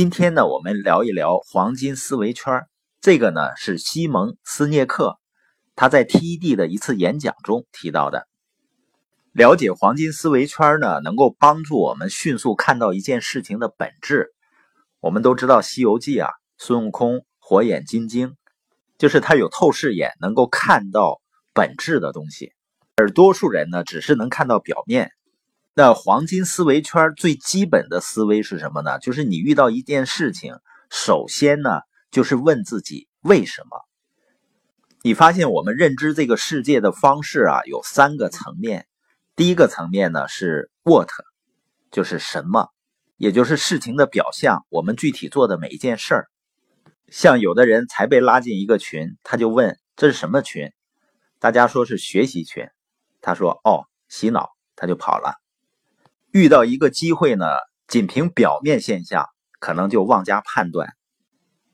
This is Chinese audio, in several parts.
今天呢，我们聊一聊黄金思维圈。这个呢是西蒙斯涅克他在 TED 的一次演讲中提到的。了解黄金思维圈呢，能够帮助我们迅速看到一件事情的本质。我们都知道《西游记》啊，孙悟空火眼金睛，就是他有透视眼，能够看到本质的东西。而多数人呢，只是能看到表面。那黄金思维圈最基本的思维是什么呢？就是你遇到一件事情，首先呢，就是问自己为什么。你发现我们认知这个世界的方式啊，有三个层面。第一个层面呢是 what，就是什么，也就是事情的表象。我们具体做的每一件事儿，像有的人才被拉进一个群，他就问这是什么群？大家说是学习群，他说哦洗脑，他就跑了。遇到一个机会呢，仅凭表面现象可能就妄加判断。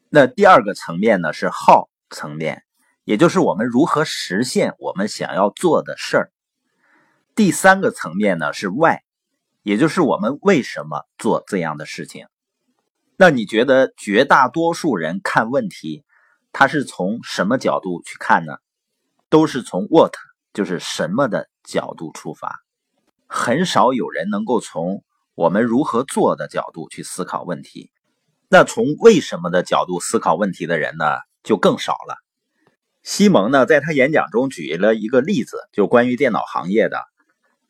那第二个层面呢是 how 层面，也就是我们如何实现我们想要做的事儿。第三个层面呢是 why，也就是我们为什么做这样的事情。那你觉得绝大多数人看问题，他是从什么角度去看呢？都是从 what，就是什么的角度出发，很少有人能够从我们如何做的角度去思考问题。那从为什么的角度思考问题的人呢，就更少了。西蒙呢，在他演讲中举了一个例子，就关于电脑行业的。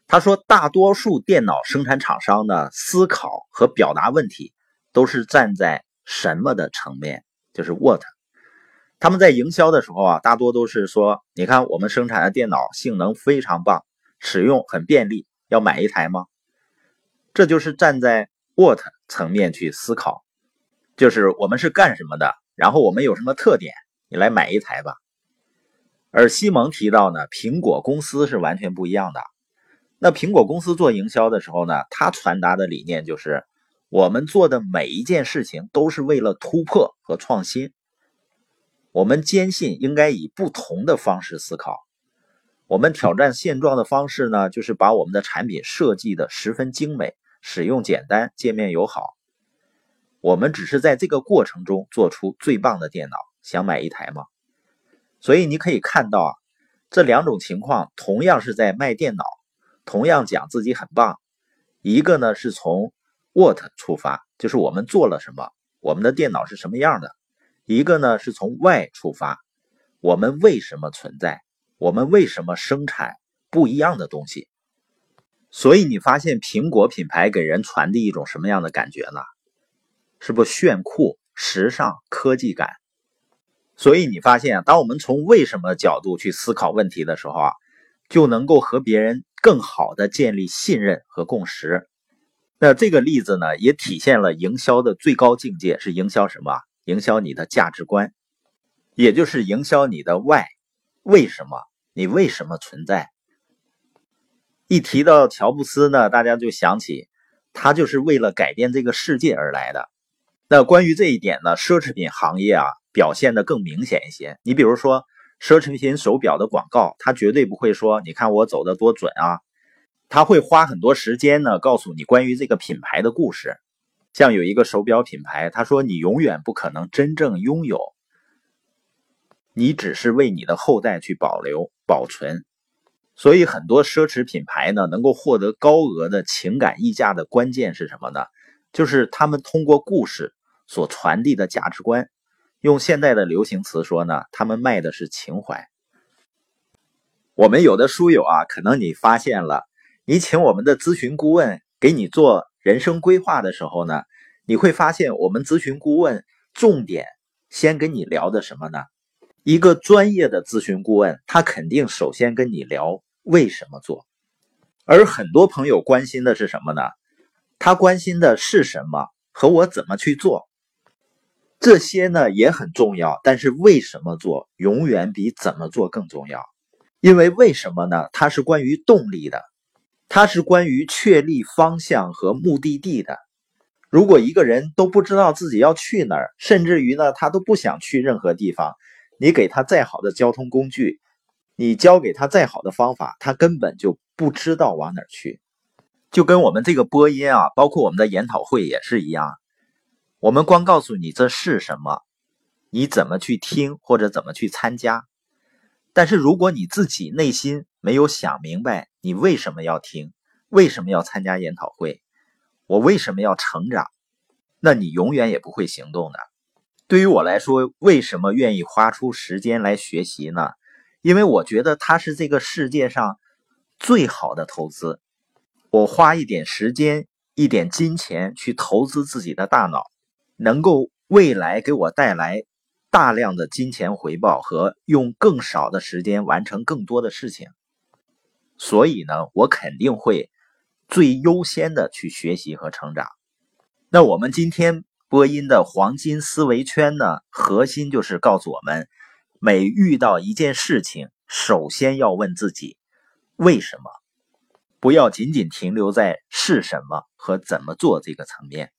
他说，大多数电脑生产厂商呢，思考和表达问题都是站在什么的层面，就是 what。他们在营销的时候啊，大多都是说，你看我们生产的电脑性能非常棒，使用很便利，要买一台吗？这就是站在 what 层面去思考，就是我们是干什么的，然后我们有什么特点，你来买一台吧。而西蒙提到呢，苹果公司是完全不一样的。那苹果公司做营销的时候呢，他传达的理念就是，我们做的每一件事情都是为了突破和创新。我们坚信应该以不同的方式思考。我们挑战现状的方式呢，就是把我们的产品设计的十分精美，使用简单，界面友好。我们只是在这个过程中做出最棒的电脑。想买一台吗？所以你可以看到啊，这两种情况同样是在卖电脑。同样讲自己很棒，一个呢是从 what 出发，就是我们做了什么，我们的电脑是什么样的；一个呢是从 why 出发，我们为什么存在，我们为什么生产不一样的东西。所以你发现苹果品牌给人传递一种什么样的感觉呢？是不炫酷、时尚、科技感？所以你发现，当我们从为什么角度去思考问题的时候啊，就能够和别人。更好的建立信任和共识。那这个例子呢，也体现了营销的最高境界是营销什么？营销你的价值观，也就是营销你的 why，为什么？你为什么存在？一提到乔布斯呢，大家就想起他就是为了改变这个世界而来的。那关于这一点呢，奢侈品行业啊表现的更明显一些。你比如说。奢侈品手表的广告，他绝对不会说：“你看我走的多准啊！”他会花很多时间呢，告诉你关于这个品牌的故事。像有一个手表品牌，他说：“你永远不可能真正拥有，你只是为你的后代去保留、保存。”所以，很多奢侈品牌呢，能够获得高额的情感溢价的关键是什么呢？就是他们通过故事所传递的价值观。用现代的流行词说呢，他们卖的是情怀。我们有的书友啊，可能你发现了，你请我们的咨询顾问给你做人生规划的时候呢，你会发现我们咨询顾问重点先跟你聊的什么呢？一个专业的咨询顾问，他肯定首先跟你聊为什么做，而很多朋友关心的是什么呢？他关心的是什么和我怎么去做。这些呢也很重要，但是为什么做永远比怎么做更重要？因为为什么呢？它是关于动力的，它是关于确立方向和目的地的。如果一个人都不知道自己要去哪儿，甚至于呢他都不想去任何地方，你给他再好的交通工具，你教给他再好的方法，他根本就不知道往哪儿去。就跟我们这个播音啊，包括我们的研讨会也是一样。我们光告诉你这是什么，你怎么去听或者怎么去参加。但是如果你自己内心没有想明白，你为什么要听，为什么要参加研讨会，我为什么要成长，那你永远也不会行动的。对于我来说，为什么愿意花出时间来学习呢？因为我觉得它是这个世界上最好的投资。我花一点时间、一点金钱去投资自己的大脑，能够未来给我带来大量的金钱回报和用更少的时间完成更多的事情。所以呢，我肯定会最优先的去学习和成长。那我们今天播音的黄金思维圈呢，核心就是告诉我们。每遇到一件事情，首先要问自己为什么，不要仅仅停留在是什么和怎么做这个层面。